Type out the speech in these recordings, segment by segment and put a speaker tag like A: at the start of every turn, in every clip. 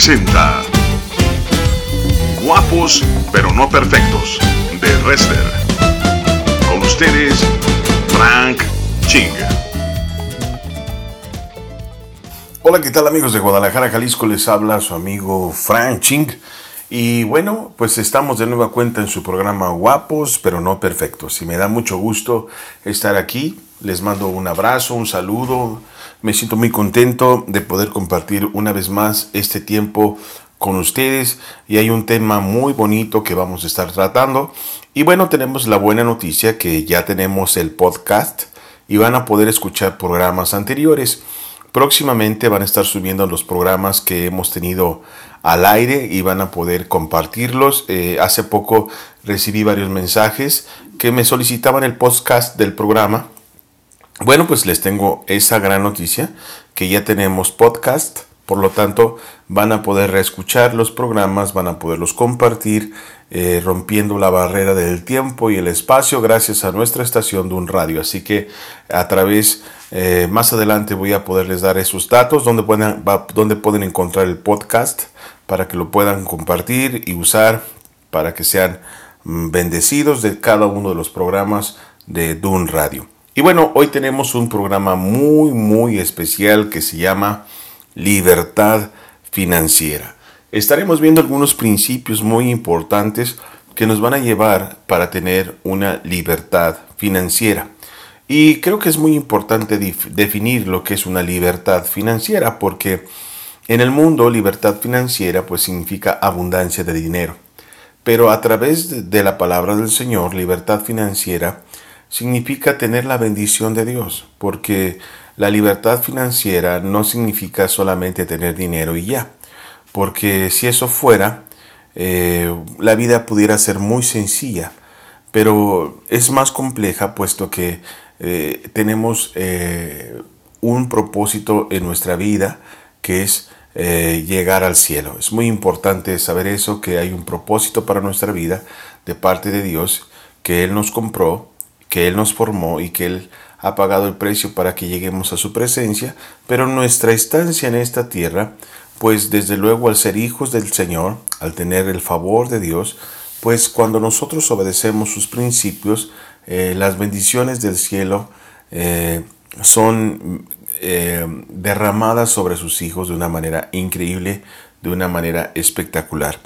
A: presenta Guapos pero no perfectos de Wrestler. Con ustedes, Frank Ching.
B: Hola, ¿qué tal amigos de Guadalajara, Jalisco? Les habla su amigo Frank Ching. Y bueno, pues estamos de nueva cuenta en su programa Guapos pero no perfectos. Y me da mucho gusto estar aquí. Les mando un abrazo, un saludo. Me siento muy contento de poder compartir una vez más este tiempo con ustedes y hay un tema muy bonito que vamos a estar tratando. Y bueno, tenemos la buena noticia que ya tenemos el podcast y van a poder escuchar programas anteriores. Próximamente van a estar subiendo los programas que hemos tenido al aire y van a poder compartirlos. Eh, hace poco recibí varios mensajes que me solicitaban el podcast del programa. Bueno, pues les tengo esa gran noticia que ya tenemos podcast. Por lo tanto, van a poder reescuchar los programas, van a poderlos compartir, eh, rompiendo la barrera del tiempo y el espacio gracias a nuestra estación de un radio. Así que a través, eh, más adelante voy a poderles dar esos datos donde pueden, donde pueden encontrar el podcast para que lo puedan compartir y usar para que sean mm, bendecidos de cada uno de los programas de Dun Radio. Y bueno, hoy tenemos un programa muy, muy especial que se llama Libertad Financiera. Estaremos viendo algunos principios muy importantes que nos van a llevar para tener una libertad financiera. Y creo que es muy importante definir lo que es una libertad financiera porque en el mundo, libertad financiera pues significa abundancia de dinero. Pero a través de la palabra del Señor, libertad financiera significa tener la bendición de Dios, porque la libertad financiera no significa solamente tener dinero y ya, porque si eso fuera, eh, la vida pudiera ser muy sencilla, pero es más compleja puesto que eh, tenemos eh, un propósito en nuestra vida que es llegar al cielo. Es muy importante saber eso, que hay un propósito para nuestra vida de parte de Dios, que Él nos compró, que Él nos formó y que Él ha pagado el precio para que lleguemos a su presencia, pero nuestra estancia en esta tierra, pues desde luego al ser hijos del Señor, al tener el favor de Dios, pues cuando nosotros obedecemos sus principios, eh, las bendiciones del cielo eh, son eh, derramadas sobre sus hijos de una manera increíble, de una manera espectacular.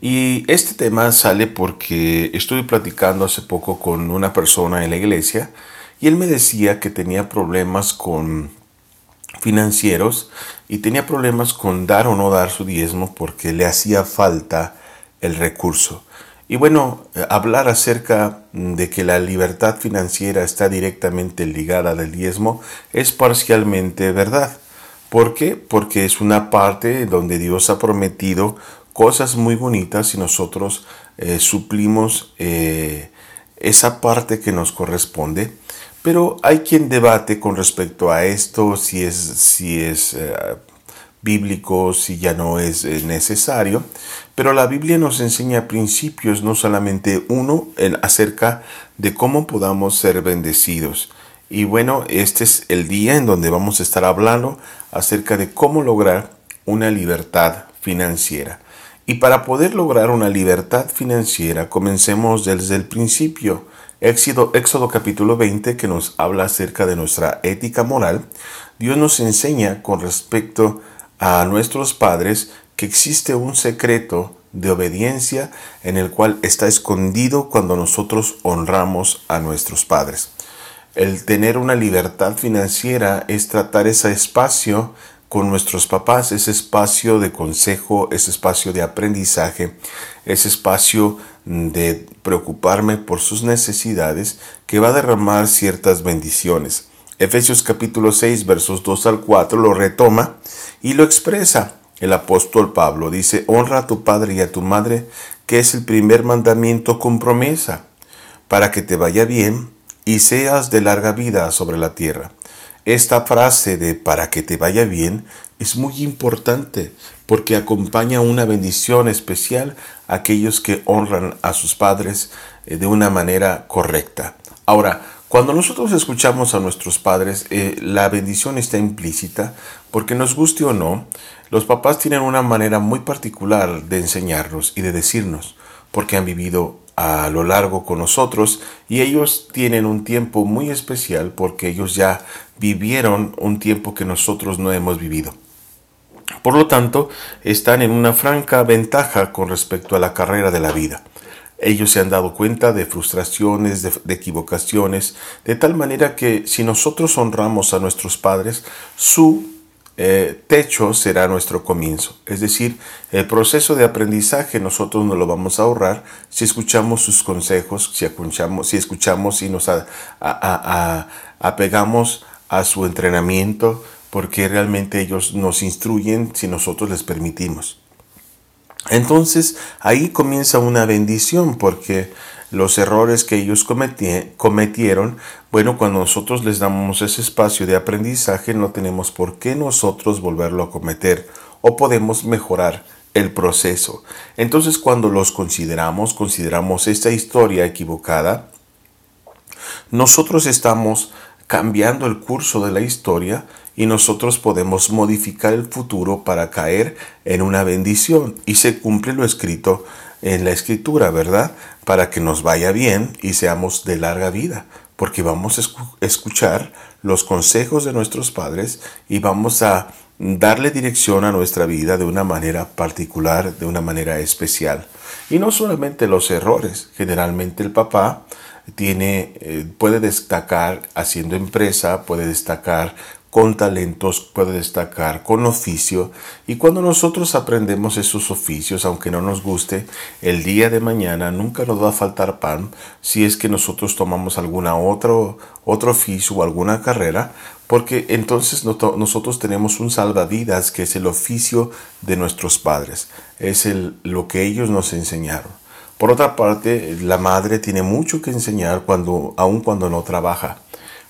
B: Y este tema sale porque estuve platicando hace poco con una persona en la iglesia y él me decía que tenía problemas con financieros y tenía problemas con dar o no dar su diezmo porque le hacía falta el recurso. Y bueno, hablar acerca de que la libertad financiera está directamente ligada al diezmo es parcialmente verdad. ¿Por qué? Porque es una parte donde Dios ha prometido cosas muy bonitas y nosotros eh, suplimos eh, esa parte que nos corresponde. Pero hay quien debate con respecto a esto, si es, si es bíblico, si ya no es necesario. Pero la Biblia nos enseña principios, no solamente uno, acerca de cómo podamos ser bendecidos. Y bueno, este es el día en donde vamos a estar hablando acerca de cómo lograr una libertad financiera. Y para poder lograr una libertad financiera, comencemos desde el principio. Éxodo, Éxodo capítulo 20 que nos habla acerca de nuestra ética moral. Dios nos enseña con respecto a nuestros padres que existe un secreto de obediencia en el cual está escondido cuando nosotros honramos a nuestros padres. El tener una libertad financiera es tratar ese espacio con nuestros papás, ese espacio de consejo, ese espacio de aprendizaje, ese espacio de preocuparme por sus necesidades que va a derramar ciertas bendiciones. Efesios capítulo 6 versos 2 al 4 lo retoma y lo expresa. El apóstol Pablo dice, honra a tu padre y a tu madre, que es el primer mandamiento con promesa, para que te vaya bien y seas de larga vida sobre la tierra. Esta frase de para que te vaya bien es muy importante porque acompaña una bendición especial a aquellos que honran a sus padres eh, de una manera correcta. Ahora, Cuando nosotros escuchamos a nuestros padres, eh, la bendición está implícita, porque nos guste o no, los papás tienen una manera muy particular de enseñarnos y de decirnos, porque han vivido a lo largo con nosotros y ellos tienen un tiempo muy especial porque ellos ya vivieron un tiempo que nosotros no hemos vivido. Por lo tanto, están en una franca ventaja con respecto a la carrera de la vida. Ellos se han dado cuenta de frustraciones, de, equivocaciones, de tal manera que si nosotros honramos a nuestros padres, su eh, techo será nuestro comienzo. Es decir, el proceso de aprendizaje nosotros nos lo vamos a ahorrar si escuchamos sus consejos, si escuchamos, si escuchamos y nos apegamos a su entrenamiento, porque realmente ellos nos instruyen si nosotros les permitimos. Entonces ahí comienza una bendición porque los errores que ellos cometieron, bueno, cuando nosotros les damos ese espacio de aprendizaje no tenemos por qué nosotros volverlo a cometer o podemos mejorar el proceso. Entonces cuando los consideramos, consideramos esta historia equivocada, nosotros estamos cambiando el curso de la historia y nosotros podemos modificar el futuro para caer en una bendición y se cumple lo escrito en la escritura, ¿verdad? Para que nos vaya bien y seamos de larga vida, porque vamos a escuchar los consejos de nuestros padres y vamos a darle dirección a nuestra vida de una manera particular, de una manera especial. Y no solamente los errores, generalmente el papá tiene, eh, puede destacar haciendo empresa, puede destacar con talentos, puede destacar con oficio. Y cuando nosotros aprendemos esos oficios, aunque no nos guste, el día de mañana nunca nos va a faltar pan si es que nosotros tomamos alguna otro, otro oficio o alguna carrera, porque entonces nosotros tenemos un salvavidas que es el oficio de nuestros padres, es el, lo que ellos nos enseñaron. Por otra parte, la madre tiene mucho que enseñar cuando, aun cuando no trabaja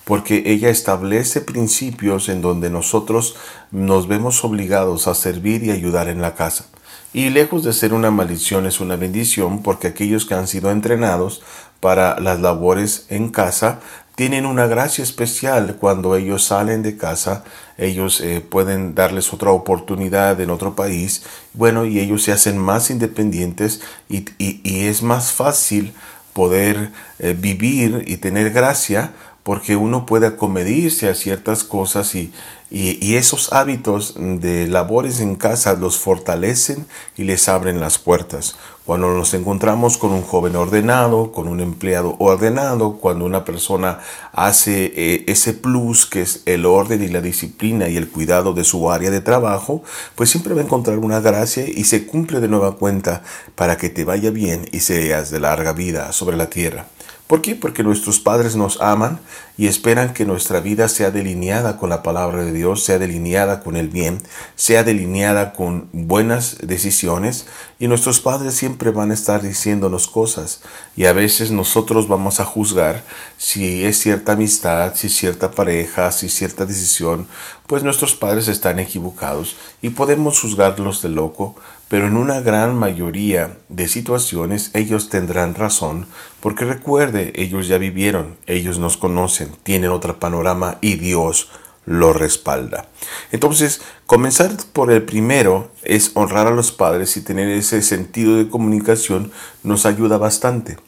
B: porque ella establece principios en donde nosotros nos vemos obligados a servir y ayudar en la casa. Y lejos de ser una maldición es una bendición porque aquellos que han sido entrenados para las labores en casa tienen una gracia especial cuando ellos salen de casa, ellos eh, pueden darles otra oportunidad en otro país, bueno, y ellos se hacen más independientes y, es más fácil poder eh, vivir y tener gracia porque uno puede acomedirse a ciertas cosas y, y, esos hábitos de labores en casa los fortalecen y les abren las puertas. Cuando nos encontramos con un joven ordenado, con un empleado ordenado, cuando una persona hace eh, ese plus que es el orden y la disciplina y el cuidado de su área de trabajo, pues siempre va a encontrar una gracia y se cumple de nueva cuenta para que te vaya bien y seas de larga vida sobre la tierra. ¿Por qué? Porque nuestros padres nos aman y esperan que nuestra vida sea delineada con la palabra de Dios, sea delineada con el bien, sea delineada con buenas decisiones y nuestros padres siempre van a estar diciéndonos cosas y a veces nosotros vamos a juzgar si es cierta amistad, si cierta pareja, si cierta decisión, pues nuestros padres están equivocados y podemos juzgarlos de loco, pero en una gran mayoría de situaciones ellos tendrán razón, porque recuerde, ellos ya vivieron, ellos nos conocen, tienen otro panorama y Dios lo respalda. Entonces, comenzar por el primero es honrar a los padres y tener ese sentido de comunicación nos ayuda bastante.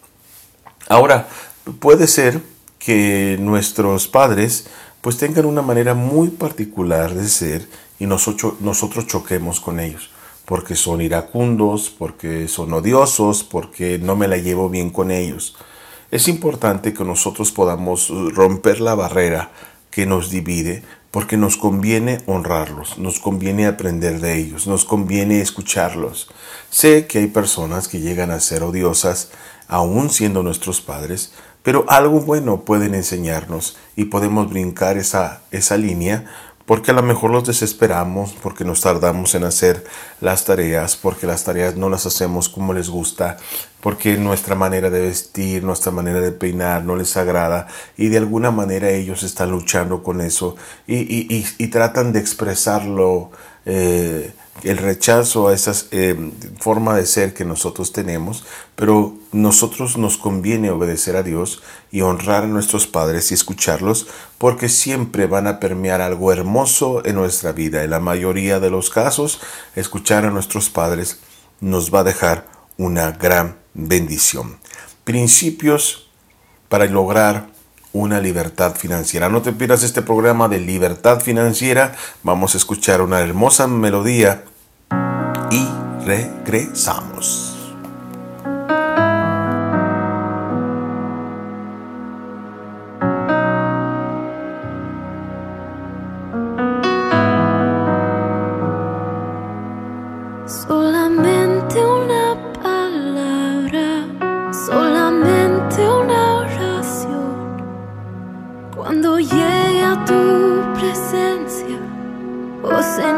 B: Ahora, puede ser que nuestros padres pues tengan una manera muy particular de ser y nosotros, choquemos con ellos porque son iracundos, porque son odiosos, porque no me la llevo bien con ellos. Es importante que nosotros podamos romper la barrera que nos divide, porque nos conviene honrarlos, nos conviene aprender de ellos, nos conviene escucharlos. Sé que hay personas que llegan a ser odiosas, aún siendo nuestros padres, pero algo bueno pueden enseñarnos y podemos brincar esa, esa línea porque a lo mejor los desesperamos, porque nos tardamos en hacer las tareas, porque las tareas no las hacemos como les gusta, porque nuestra manera de vestir, nuestra manera de peinar no les agrada y de alguna manera ellos están luchando con eso y, tratan de expresarlo eh, el rechazo a esa eh, forma de ser que nosotros tenemos, pero nosotros nos conviene obedecer a Dios y honrar a nuestros padres y escucharlos porque siempre van a permear algo hermoso en nuestra vida. En la mayoría de los casos, escuchar a nuestros padres nos va a dejar una gran bendición. Principios para lograr una libertad financiera. No te pierdas este programa de libertad financiera. Vamos a escuchar una hermosa melodía y regresamos.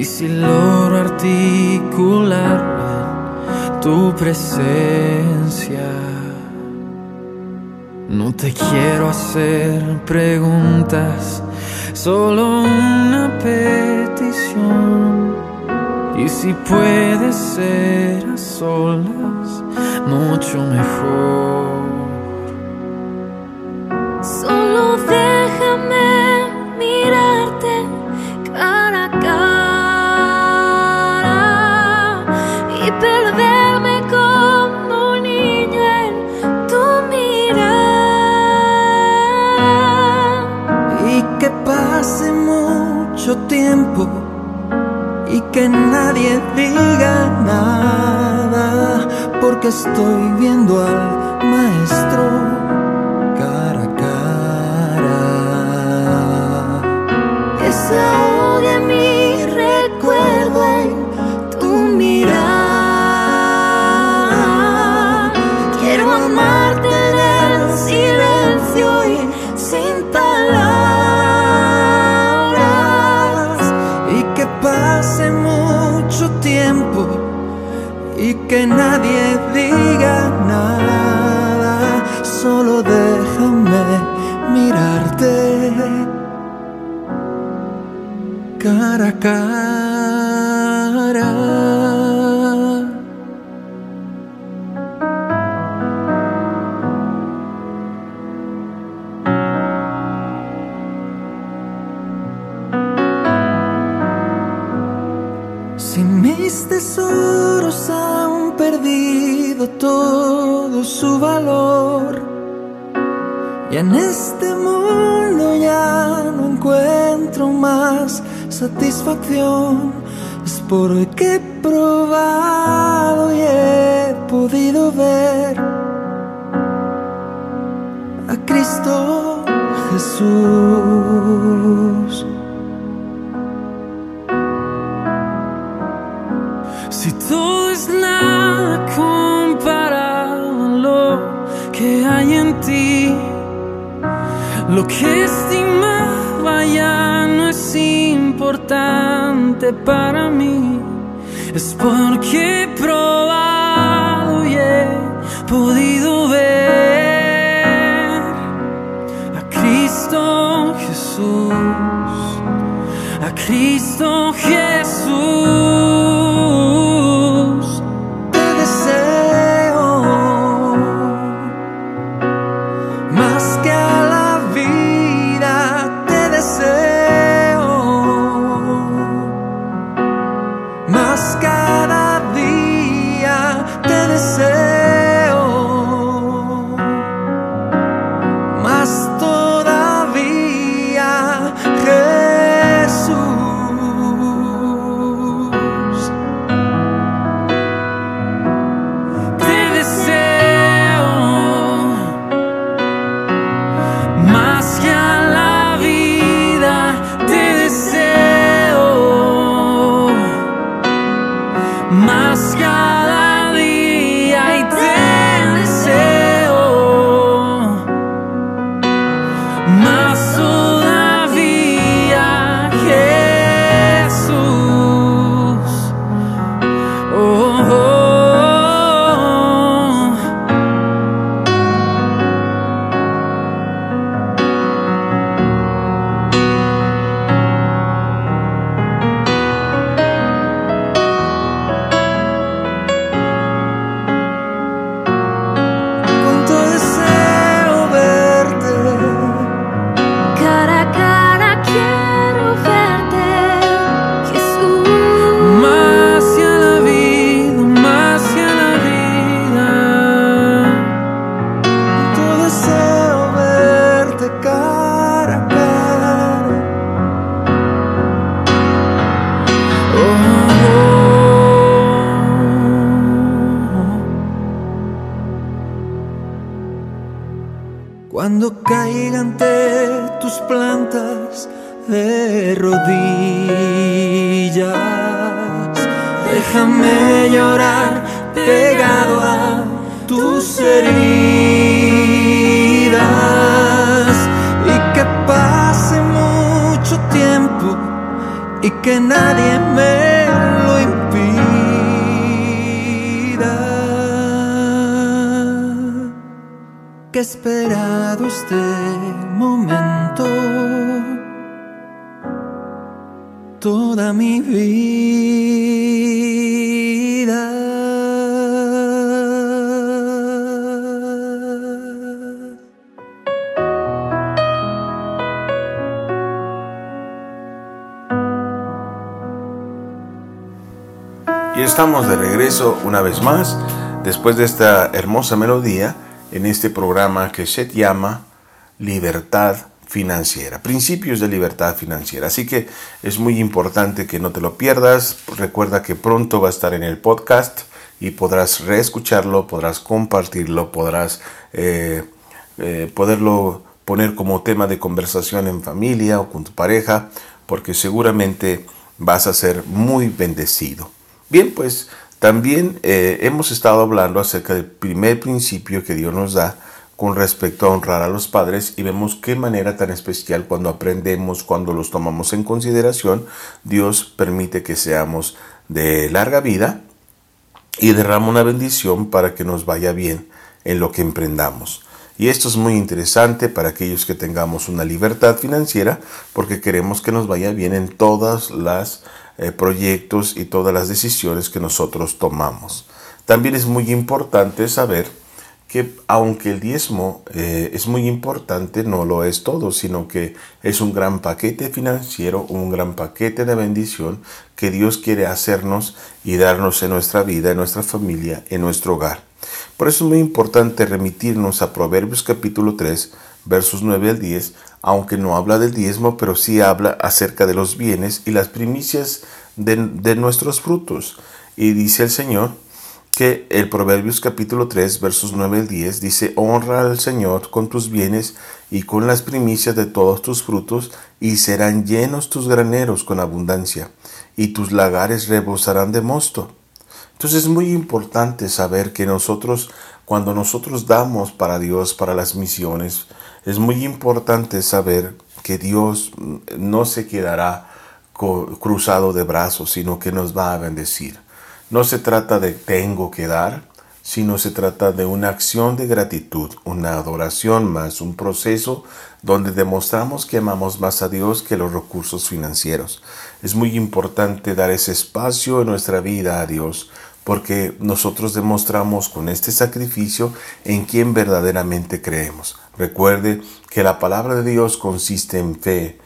C: y si logro articular tu presencia. No te quiero hacer preguntas, solo una petición. Y si puede ser a solas, mucho mejor.
D: Que nadie diga nada, porque estoy viendo al maestro Si todo es
C: nada comparado a lo que hay en ti, lo que estimaba ya no es importante para mí, es porque he probado y he podido ver a Cristo Jesús, a Cristo Jesús.
D: Y que nadie me lo impida. Que he esperado este momento toda mi vida.
B: Estamos de regreso una vez más, después de esta hermosa melodía, en este programa que se llama Libertad Financiera, Principios de Libertad Financiera. Así que es muy importante que no te lo pierdas. Recuerda que pronto va a estar en el podcast y podrás reescucharlo, podrás compartirlo, podrás eh, eh, poderlo poner como tema de conversación en familia o con tu pareja, porque seguramente vas a ser muy bendecido. Bien, pues también eh, hemos estado hablando acerca del primer principio que Dios nos da con respecto a honrar a los padres y vemos qué manera tan especial cuando aprendemos, cuando los tomamos en consideración, Dios permite que seamos de larga vida y derrama una bendición para que nos vaya bien en lo que emprendamos. Y esto es muy interesante para aquellos que tengamos una libertad financiera porque queremos que nos vaya bien en todas las eh, proyectos y todas las decisiones que nosotros tomamos. También es muy importante saber que aunque el diezmo eh, es muy importante, no lo es todo, sino que es un gran paquete financiero, un gran paquete de bendición que Dios quiere hacernos y darnos en nuestra vida, en nuestra familia, en nuestro hogar. Por eso es muy importante remitirnos a Proverbios capítulo 3, versos 9 al 10, aunque no habla del diezmo, pero sí habla acerca de los bienes y las primicias de, nuestros frutos. Y dice el Señor que el Proverbios capítulo 3, versos 9 al 10 dice, honra al Señor con tus bienes y con las primicias de todos tus frutos, y serán llenos tus graneros con abundancia, y tus lagares rebosarán de mosto. Entonces es muy importante saber que nosotros, cuando nosotros damos para Dios, para las misiones, es muy importante saber que Dios no se quedará cruzado de brazos, sino que nos va a bendecir. No se trata de tengo que dar, sino se trata de una acción de gratitud, una adoración más, un proceso donde demostramos que amamos más a Dios que los recursos financieros. Es muy importante dar ese espacio en nuestra vida a Dios, porque nosotros demostramos con este sacrificio en quien verdaderamente creemos. Recuerde que la palabra de Dios consiste en fe.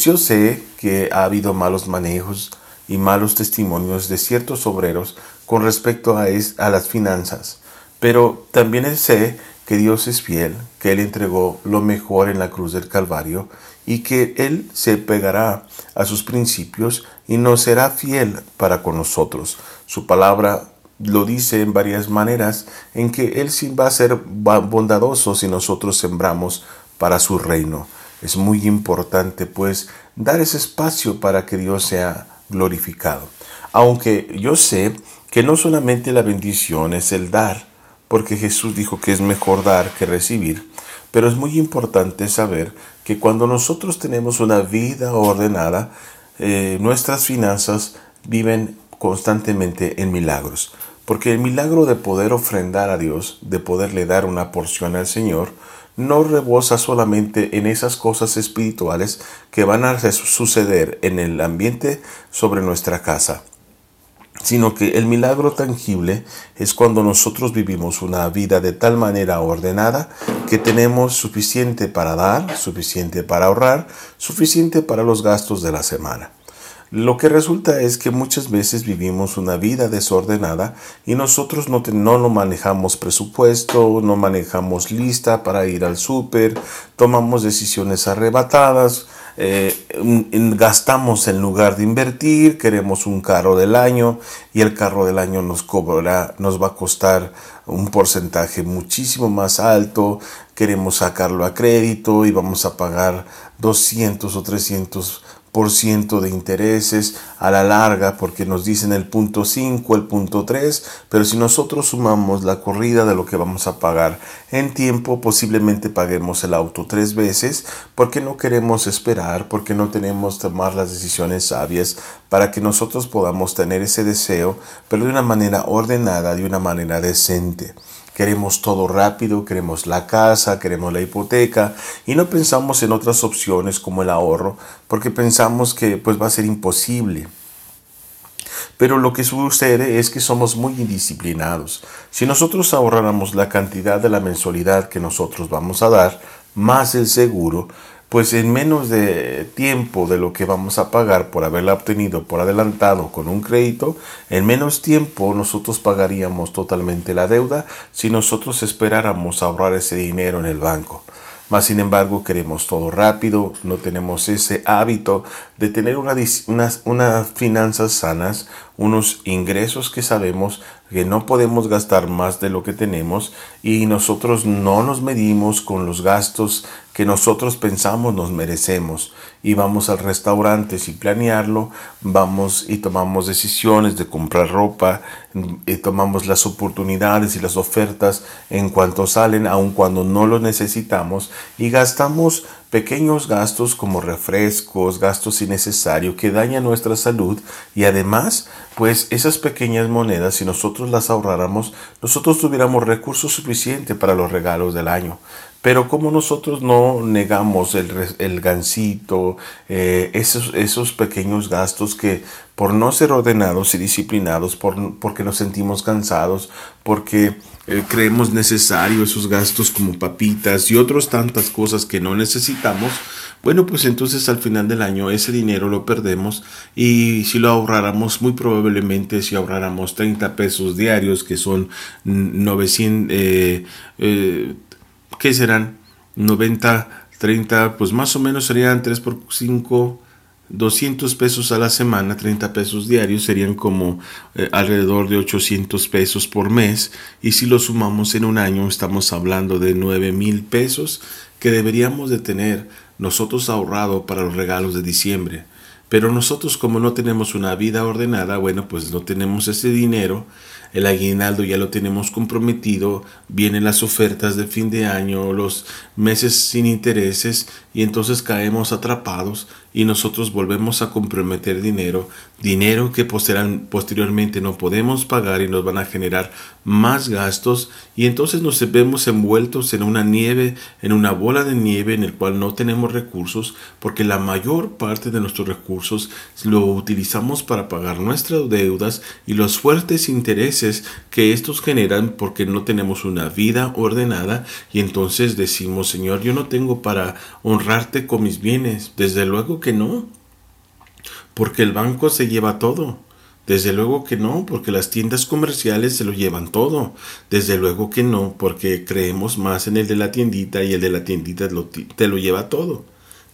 B: Yo sé que ha habido malos manejos y malos testimonios de ciertos obreros con respecto a, a las finanzas, pero también sé que Dios es fiel, que Él entregó lo mejor en la cruz del Calvario y que Él se pegará a sus principios y no será fiel para con nosotros. Su palabra lo dice en varias maneras en que Él sí va a ser bondadoso si nosotros sembramos para su reino. Es muy importante pues dar ese espacio para que Dios sea glorificado. Aunque yo sé que no solamente la bendición es el dar, porque Jesús dijo que es mejor dar que recibir, pero es muy importante saber que cuando nosotros tenemos una vida ordenada, eh, nuestras finanzas viven constantemente en milagros. Porque el milagro de poder ofrendar a Dios, de poderle dar una porción al Señor, no rebosa solamente en esas cosas espirituales que van a suceder en el ambiente sobre nuestra casa, sino que el milagro tangible es cuando nosotros vivimos una vida de tal manera ordenada que tenemos suficiente para dar, suficiente para ahorrar, suficiente para los gastos de la semana. Lo que resulta es que muchas veces vivimos una vida desordenada y nosotros no, no, no manejamos presupuesto, no manejamos lista para ir al súper, tomamos decisiones arrebatadas, eh, gastamos en lugar de invertir, queremos un carro del año y el carro del año nos cobrará, nos va a costar un porcentaje muchísimo más alto, queremos sacarlo a crédito y vamos a pagar 200 o 300 de intereses a la larga porque nos dicen el punto 5, el punto 3, pero si nosotros sumamos la corrida de lo que vamos a pagar en tiempo, posiblemente paguemos el auto tres veces porque no queremos esperar, porque no tenemos tomar las decisiones sabias para que nosotros podamos tener ese deseo, pero de una manera ordenada, de una manera decente. Queremos todo rápido, queremos la casa, queremos la hipoteca y no pensamos en otras opciones como el ahorro porque pensamos que pues va a ser imposible. Pero lo que sucede es que somos muy indisciplinados. Si nosotros ahorráramos la cantidad de la mensualidad que nosotros vamos a dar, más el seguro, pues en menos de tiempo de lo que vamos a pagar por haberla obtenido por adelantado con un crédito, en menos tiempo nosotros pagaríamos totalmente la deuda si nosotros esperáramos ahorrar ese dinero en el banco. Mas sin embargo queremos todo rápido, no tenemos ese hábito de tener unas, unas finanzas sanas, unos ingresos que sabemos que no podemos gastar más de lo que tenemos y nosotros no nos medimos con los gastos que nosotros pensamos nos merecemos y vamos al restaurante sin planearlo, vamos y tomamos decisiones de comprar ropa y tomamos las oportunidades y las ofertas en cuanto salen aun cuando no lo necesitamos y gastamos pequeños gastos como refrescos, gastos innecesarios que dañan nuestra salud y además, pues esas pequeñas monedas, si nosotros las ahorráramos, nosotros tuviéramos recursos suficientes para los regalos del año. Pero como nosotros no negamos el, el gancito, eh, esos, esos pequeños gastos que por no ser ordenados y disciplinados, por, porque nos sentimos cansados, porque eh, creemos necesario esos gastos como papitas y otras tantas cosas que no necesitamos, bueno, pues entonces al final del año ese dinero lo perdemos y si lo ahorráramos, muy probablemente si ahorráramos 30 pesos diarios, que son 900, eh, eh, ¿qué serán? 90, 30, pues más o menos serían 3 por 5, 200 pesos a la semana, 30 pesos diarios, serían como eh, alrededor de 800 pesos por mes. Y si lo sumamos en un año, estamos hablando de 9 mil pesos que deberíamos de tener nosotros ahorrado para los regalos de diciembre. Pero nosotros como no tenemos una vida ordenada, bueno, pues no tenemos ese dinero el aguinaldo ya lo tenemos comprometido, vienen las ofertas de fin de año, los meses sin intereses y entonces caemos atrapados y nosotros volvemos a comprometer dinero, dinero que posteriormente no podemos pagar y nos van a generar más gastos y entonces nos vemos envueltos en una nieve, en una bola de nieve en el cual no tenemos recursos porque la mayor parte de nuestros recursos lo utilizamos para pagar nuestras deudas y los fuertes intereses que estos generan porque no tenemos una vida ordenada y entonces decimos Señor yo no tengo para con mis bienes desde luego que no, porque el banco se lleva todo. Desde luego que no, porque las tiendas comerciales se lo llevan todo. Desde luego que no, porque creemos más en el de la tiendita y el de la tiendita te lo lleva todo.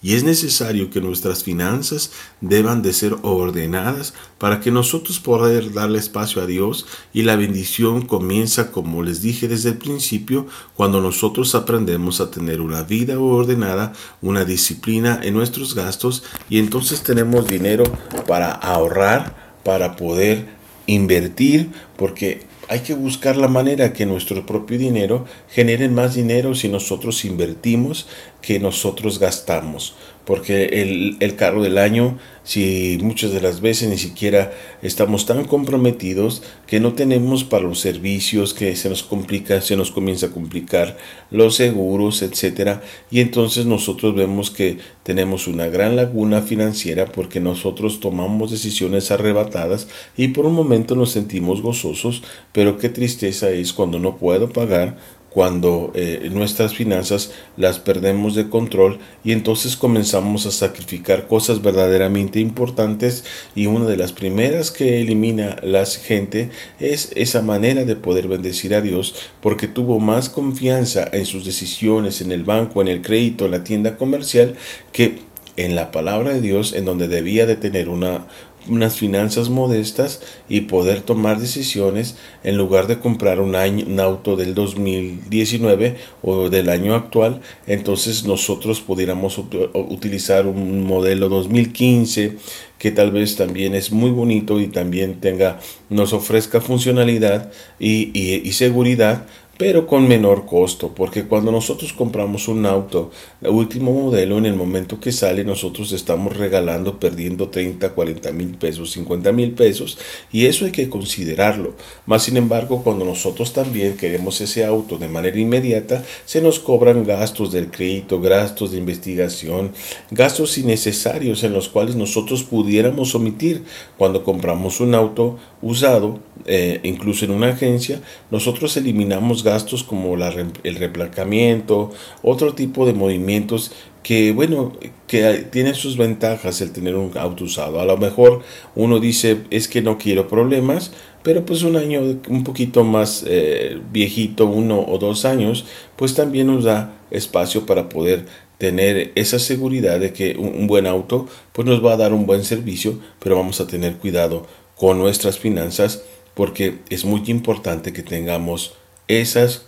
B: Y es necesario que nuestras finanzas deban de ser ordenadas para que nosotros podamos darle espacio a Dios y la bendición comienza, como les dije desde el principio, cuando nosotros aprendemos a tener una vida ordenada, una disciplina en nuestros gastos y entonces tenemos dinero para ahorrar, para poder invertir, porque hay que buscar la manera que nuestro propio dinero genere más dinero si nosotros invertimos que nosotros gastamos porque el, el, carro del año, si muchas de las veces ni siquiera estamos tan comprometidos que no tenemos para los servicios, que se nos complica, se nos comienza a complicar los seguros, etcétera, y entonces nosotros vemos que tenemos una gran laguna financiera porque nosotros tomamos decisiones arrebatadas y por un momento nos sentimos gozosos, pero qué tristeza es cuando no puedo pagar cuando eh, nuestras finanzas las perdemos de control y entonces comenzamos a sacrificar cosas verdaderamente importantes y una de las primeras que elimina la gente es esa manera de poder bendecir a Dios porque tuvo más confianza en sus decisiones en el banco, en el crédito, en la tienda comercial que en la palabra de Dios en donde debía de tener una
E: unas finanzas modestas y poder tomar decisiones en lugar de comprar un, año, un auto del 2019 o del año actual, entonces nosotros pudiéramos utilizar un modelo 2015 que tal vez también es muy bonito y también tenga, nos ofrezca funcionalidad y, y, y seguridad pero con menor costo, porque cuando nosotros compramos un auto, el último modelo, en el momento que sale, nosotros estamos regalando, perdiendo 30, 40 mil pesos, 50 mil pesos, y eso hay que considerarlo. Más sin embargo, cuando nosotros también queremos ese auto de manera inmediata, se nos cobran gastos del crédito, gastos de investigación, gastos innecesarios en los cuales nosotros pudiéramos omitir cuando compramos un auto usado, eh, incluso en una agencia, nosotros eliminamos gastos como la, el replacamiento, otro tipo de movimientos que, bueno, que tienen sus ventajas el tener un auto usado. A lo mejor uno dice, es que no quiero problemas, pero pues un año un poquito más eh, viejito, uno o dos años, pues también nos da espacio para poder tener esa seguridad de que un, un buen auto pues nos va a dar un buen servicio, pero vamos a tener cuidado con nuestras finanzas porque es muy importante que tengamos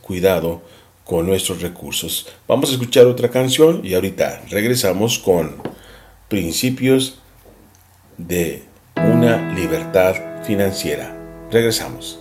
E: cuidado con nuestros recursos. Vamos a escuchar otra canción y ahorita regresamos con principios de una libertad financiera. Regresamos.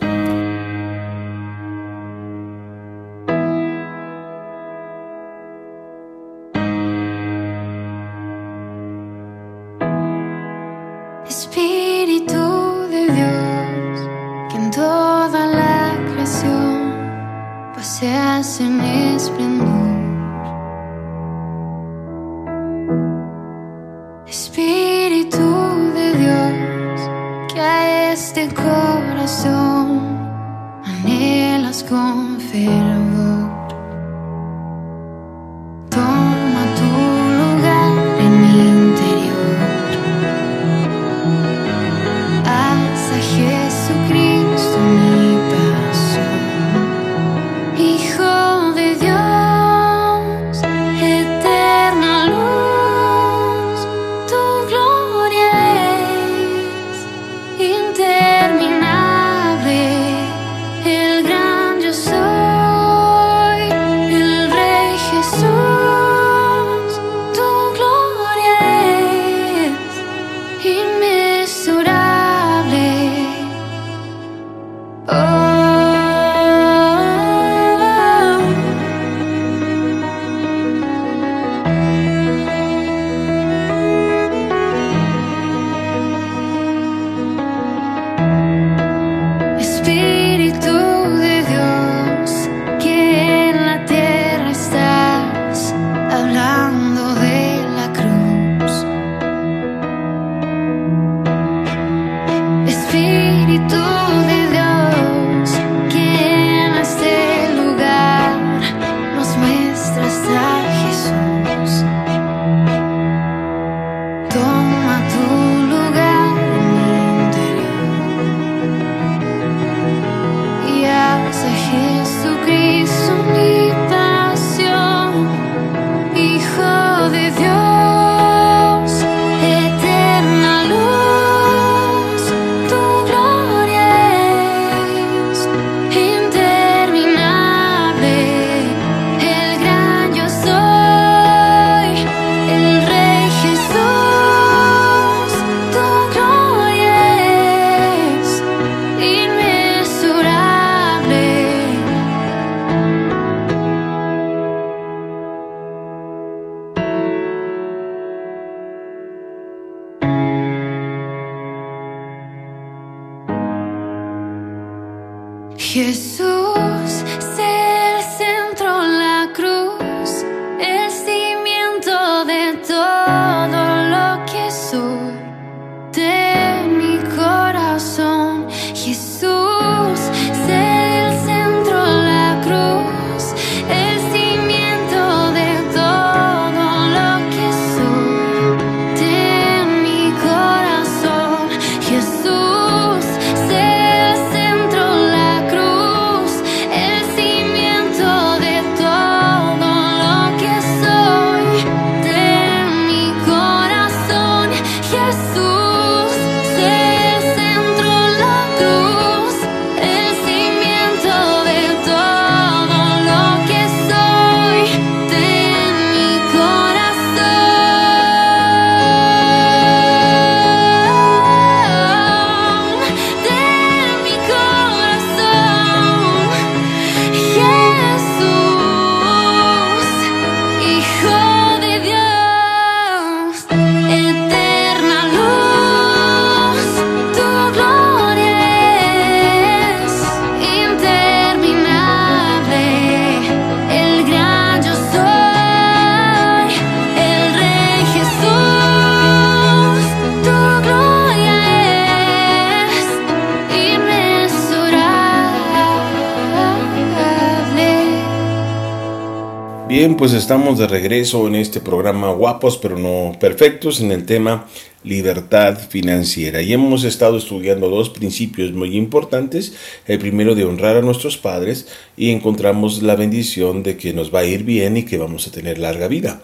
B: Bien, pues estamos de regreso en este programa Guapos pero no perfectos en el tema libertad financiera. Y hemos estado estudiando dos principios muy importantes. El primero de honrar a nuestros padres y encontramos la bendición de que nos va a ir bien y que vamos a tener larga vida.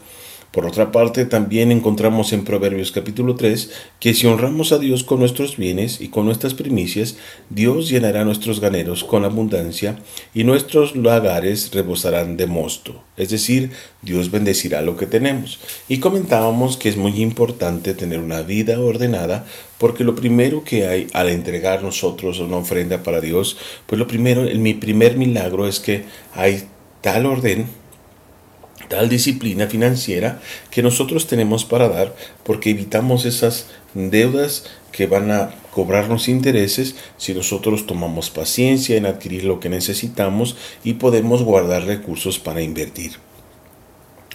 B: Por otra parte, también encontramos en Proverbios capítulo 3 que si honramos a Dios con nuestros bienes y con nuestras primicias, Dios llenará nuestros ganeros con abundancia y nuestros lagares rebosarán de mosto. Es decir, Dios bendecirá lo que tenemos. Y comentábamos que es muy importante tener una vida ordenada porque lo primero que hay al entregar nosotros una ofrenda para Dios, pues lo primero, mi primer milagro es que hay tal orden tal disciplina financiera que nosotros tenemos para dar porque evitamos esas deudas que van a cobrarnos intereses si nosotros tomamos paciencia en adquirir lo que necesitamos y podemos guardar recursos para invertir.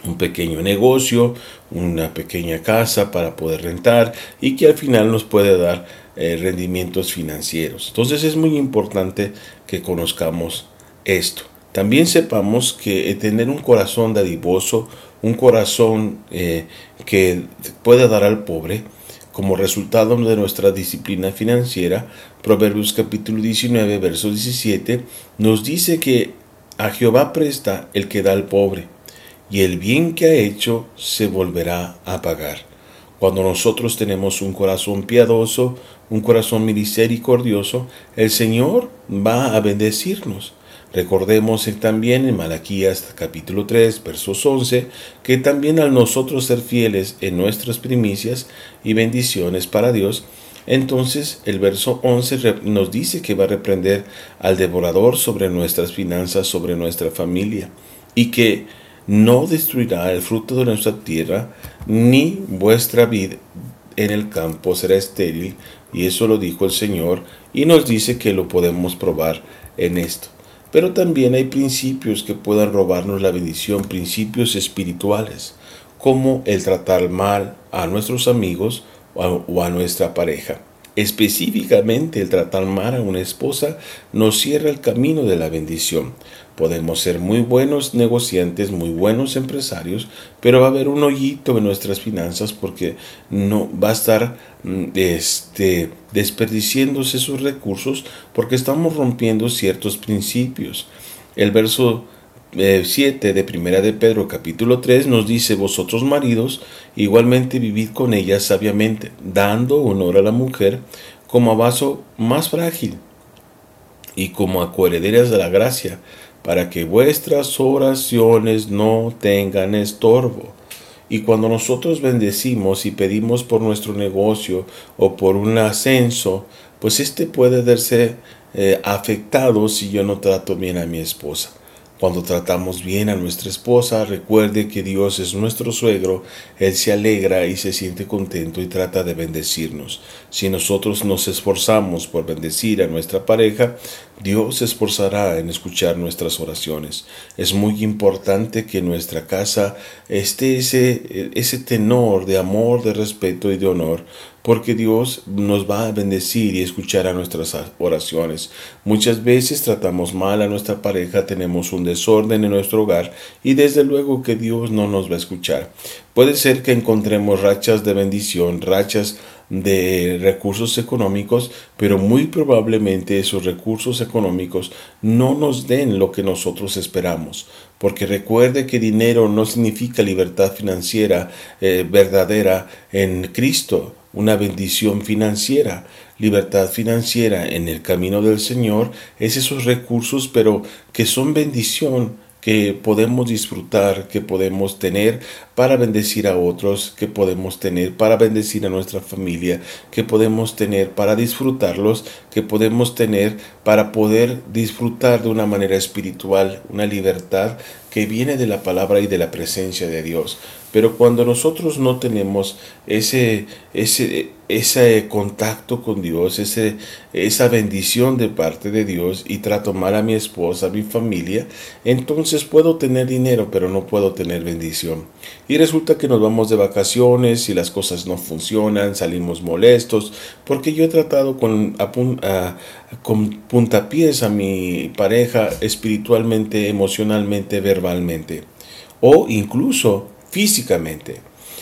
B: Un pequeño negocio, una pequeña casa para poder rentar y que al final nos puede dar eh, rendimientos financieros. Entonces es muy importante que conozcamos esto. También sepamos que eh, tener un corazón dadivoso, un corazón eh, que puede dar al pobre, como resultado de nuestra disciplina financiera, Proverbios capítulo 19, verso 17, nos dice que a Jehová presta el que da al pobre, y el bien que ha hecho se volverá a pagar. Cuando nosotros tenemos un corazón piadoso, un corazón misericordioso, el Señor va a bendecirnos. Recordemos también en Malaquías capítulo 3, versos 11, que también al nosotros ser fieles en nuestras primicias y bendiciones para Dios, entonces el verso 11 nos dice que va a reprender al devorador sobre nuestras finanzas, sobre nuestra familia, y que no destruirá el fruto de nuestra tierra, ni vuestra vida en el campo será estéril, y eso lo dijo el Señor, y nos dice que lo podemos probar en esto. Pero también hay principios que puedan robarnos la bendición, principios espirituales, como el tratar mal a nuestros amigos o a, nuestra pareja. Específicamente el tratar mal a una esposa nos cierra el camino de la bendición. Podemos ser muy buenos negociantes, muy buenos empresarios, pero va a haber un hoyito en nuestras finanzas porque no va a estar mm, este, desperdiciándose sus recursos porque estamos rompiendo ciertos principios. El verso 7 eh, de Primera de Pedro capítulo 3 nos dice, vosotros maridos, igualmente vivid con ella sabiamente, dando honor a la mujer como a vaso más frágil y como a coherederas de la gracia, para que vuestras oraciones no tengan estorbo. Y cuando nosotros bendecimos y pedimos por nuestro negocio o por un ascenso, pues este puede verse eh, afectado si yo no trato bien a mi esposa. Cuando tratamos bien a nuestra esposa, recuerde que Dios es nuestro suegro, Él se alegra y se siente contento y trata de bendecirnos. Si nosotros nos esforzamos por bendecir a nuestra pareja, Dios se esforzará en escuchar nuestras oraciones. Es muy importante que nuestra casa esté ese, ese tenor de amor, de respeto y de honor, porque Dios nos va a bendecir y escuchar a nuestras oraciones. Muchas veces tratamos mal a nuestra pareja, tenemos un desorden en nuestro hogar y desde luego que Dios no nos va a escuchar. Puede ser que encontremos rachas de bendición, rachas de recursos económicos, pero muy probablemente esos recursos económicos no nos den lo que nosotros esperamos. Porque recuerde que dinero no significa libertad financiera eh, verdadera en Cristo una bendición financiera. Libertad financiera en el camino del Señor es esos recursos, pero que son bendición que podemos disfrutar, que podemos tener para bendecir a otros, que podemos tener para bendecir a nuestra familia, que podemos tener para disfrutarlos, que podemos tener para poder disfrutar de una manera espiritual, una libertad que viene de la palabra y de la presencia de Dios. Pero cuando nosotros no tenemos ese, ese, ese contacto con Dios, ese, esa bendición de parte de Dios y trato mal a mi esposa, a mi familia, entonces puedo tener dinero, pero no puedo tener bendición. Y resulta que nos vamos de vacaciones y las cosas no funcionan, salimos molestos, porque yo he tratado con, con puntapiés a mi pareja espiritualmente, emocionalmente, verbalmente. o incluso físicamente.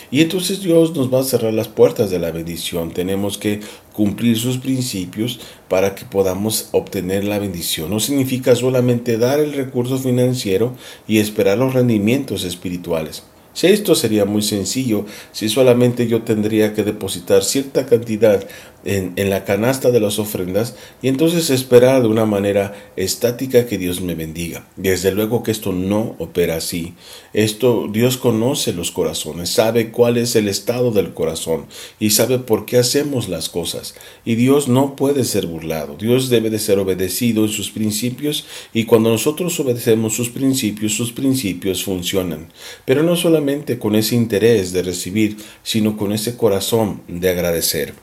B: Y entonces Dios nos va a cerrar las puertas de la bendición. Tenemos que cumplir sus principios para que podamos obtener la bendición. No significa solamente dar el recurso financiero y esperar los rendimientos espirituales. Si esto sería muy sencillo, si solamente yo tendría que depositar cierta cantidad en, la canasta de las ofrendas y entonces esperar de una manera estática que Dios me bendiga. Desde luego que esto no opera así. Esto Dios conoce los corazones, sabe cuál es el estado del corazón y sabe por qué hacemos las cosas. Y Dios no puede ser burlado. Dios debe de ser obedecido en sus principios y cuando nosotros obedecemos sus principios, sus principios funcionan. Pero no solamente con ese interés de recibir, sino con ese corazón de agradecer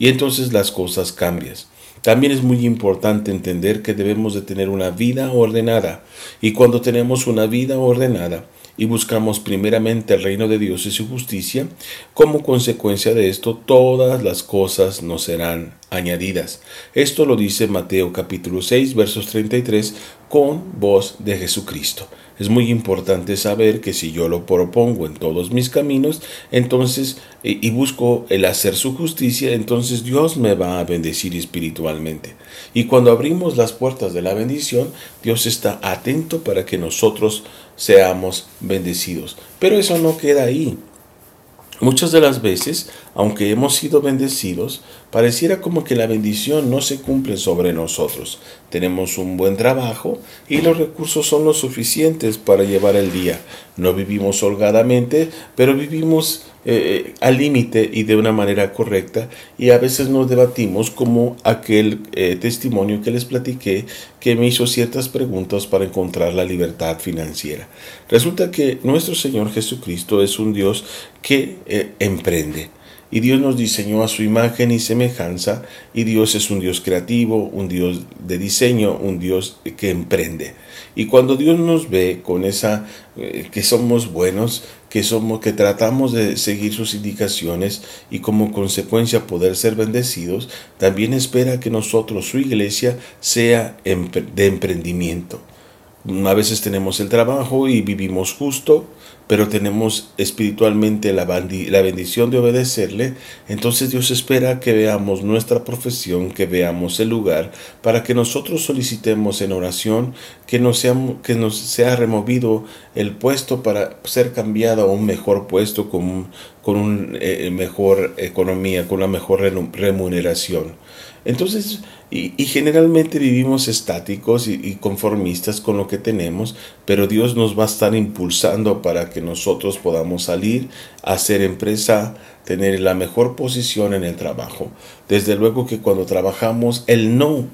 B: y entonces las cosas cambian. También es muy importante entender que debemos de tener una vida ordenada y cuando tenemos una vida ordenada y buscamos primeramente el reino de Dios y su justicia, como consecuencia de esto todas las cosas nos serán añadidas. Esto lo dice Mateo capítulo 6 versos 33 con voz de Jesucristo. Es muy importante saber que si yo lo propongo en todos mis caminos, entonces, y busco el hacer su justicia, entonces Dios me va a bendecir espiritualmente. Y cuando abrimos las puertas de la bendición, Dios está atento para que nosotros seamos bendecidos. Pero eso no queda ahí. Muchas de las veces, aunque hemos sido bendecidos, pareciera como que la bendición no se cumple sobre nosotros. Tenemos un buen trabajo y los recursos son los suficientes para llevar el día. No vivimos holgadamente, pero vivimos eh, eh, al límite y de una manera correcta y a veces nos debatimos como aquel eh, testimonio que les platiqué que me hizo ciertas preguntas para encontrar la libertad financiera. Resulta que nuestro Señor Jesucristo es un Dios que emprende. Y Dios nos diseñó a su imagen y semejanza, y Dios es un Dios creativo, un Dios de diseño, un Dios que emprende. Y cuando Dios nos ve con esa que somos buenos, que somos que tratamos de seguir sus indicaciones y como consecuencia poder ser bendecidos, también espera que nosotros, su iglesia, sea de emprendimiento. A veces tenemos el trabajo y vivimos justo, pero tenemos espiritualmente la, bendición de obedecerle, entonces Dios espera que veamos nuestra profesión, que veamos el lugar, para que nosotros solicitemos en oración que nos sea, que nos sea removido el puesto para ser cambiado a un mejor puesto con, con una eh, mejor economía, con una mejor remuneración. Entonces, y, generalmente vivimos estáticos y, conformistas con lo que tenemos, pero Dios nos va a estar impulsando para que nosotros podamos salir, hacer empresa, tener la mejor posición en el trabajo. Desde luego que cuando trabajamos, el no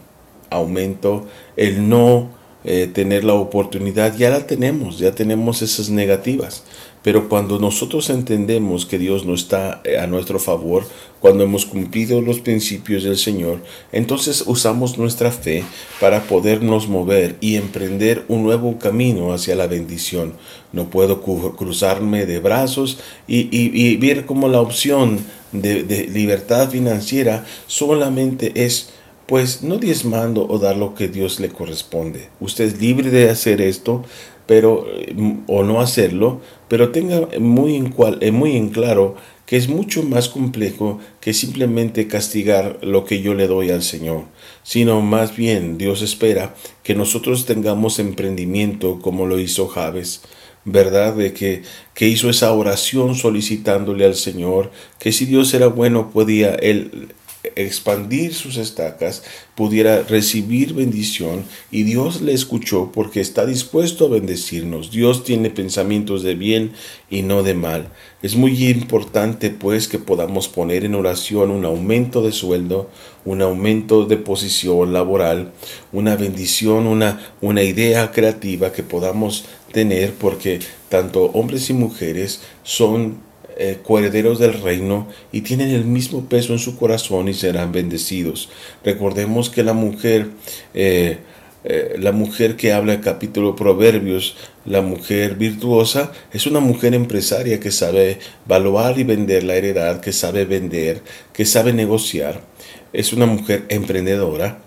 B: aumento, el no eh, tener la oportunidad, ya la tenemos, ya tenemos esas negativas. Pero cuando nosotros entendemos que Dios no está eh, a nuestro favor, cuando hemos cumplido los principios del Señor, entonces usamos nuestra fe para podernos mover y emprender un nuevo camino hacia la bendición. No puedo cruzarme de brazos y, ver como la opción de, de libertad financiera solamente es pues no diezmando o dar lo que Dios le corresponde. Usted es libre de hacer esto, pero mm, o no hacerlo, pero tenga muy en, cual, eh, muy en claro que es mucho más complejo que simplemente castigar lo que yo le doy al Señor, sino más bien Dios espera que nosotros tengamos emprendimiento como lo hizo Javes, ¿verdad? De que, que hizo esa oración solicitándole al Señor, que si Dios era bueno podía él expandir sus estacas, pudiera recibir bendición y Dios le escuchó porque está dispuesto a bendecirnos. Dios tiene pensamientos de bien y no de mal. Es muy importante pues que podamos poner en oración un aumento de sueldo, un aumento de posición laboral, una bendición, una, una idea creativa que podamos tener porque tanto hombres y mujeres son eh, coherederos del reino y tienen el mismo peso en su corazón y serán bendecidos. Recordemos que la mujer, eh, eh, la mujer que habla el capítulo Proverbios, la mujer virtuosa, es una mujer empresaria que sabe valorar y vender la heredad, que sabe vender, que sabe negociar. Es una mujer emprendedora.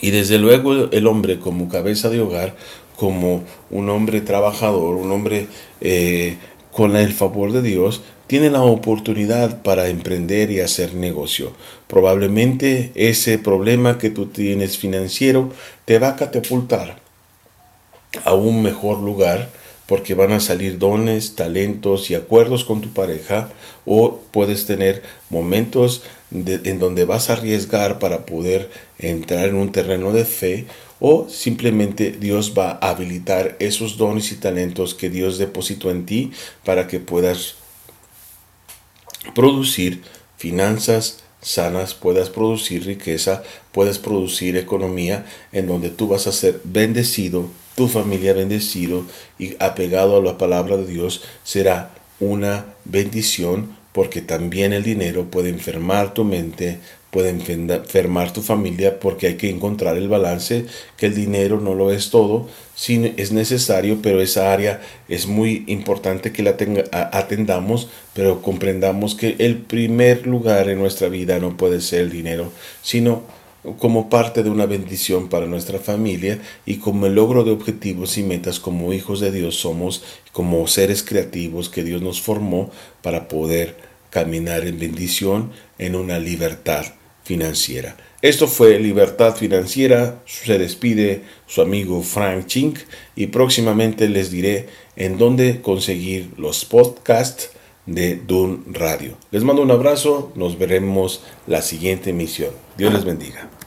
B: Y desde luego el hombre como cabeza de hogar como un hombre trabajador, un hombre eh, con el favor de Dios, tiene la oportunidad para emprender y hacer negocio. Probablemente ese problema que tú tienes financiero te va a catapultar a un mejor lugar porque van a salir dones, talentos y acuerdos con tu pareja o puedes tener momentos en donde vas a arriesgar para poder entrar en un terreno de fe o simplemente Dios va a habilitar esos dones y talentos que Dios depositó en ti para que puedas producir finanzas sanas, puedas producir riqueza, puedas producir economía en donde tú vas a ser bendecido tu familia bendecido y apegado a la palabra de Dios será una bendición porque también el dinero puede enfermar tu mente, puede enfermar tu familia porque hay que encontrar el balance, que el dinero no lo es todo, sí es necesario, pero esa área es muy importante que la atendamos, pero comprendamos que el primer lugar en nuestra vida no puede ser el dinero, sino como parte de una bendición para nuestra familia y como el logro de objetivos y metas como hijos de Dios somos, como seres creativos que Dios nos formó para poder caminar en bendición en una libertad financiera. Esto fue Libertad Financiera, se despide su amigo Frank Chink y próximamente les diré en dónde conseguir los podcasts de Dun Radio. Les mando un abrazo, nos veremos la siguiente emisión. Dios les bendiga.